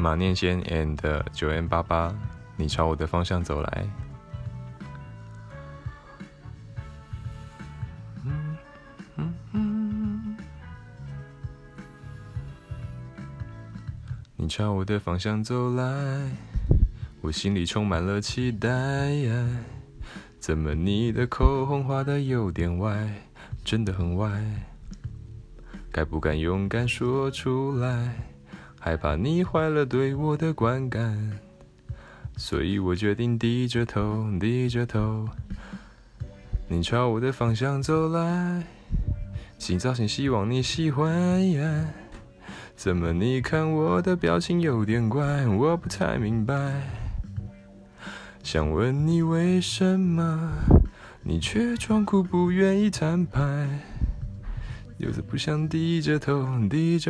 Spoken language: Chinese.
马念先 and 九 N 八八，你朝我的方向走来。你朝我的方向走来，我心里充满了期待。怎么你的口红画的有点歪，真的很歪？该不敢勇敢说出来，害怕你坏了对我的观感，所以我决定低着头，低着头。你朝我的方向走来，新造型希望你喜欢。怎么你看我的表情有点怪，我不太明白。想问你为什么，你却装酷不愿意摊牌，有着不想低着头，低着。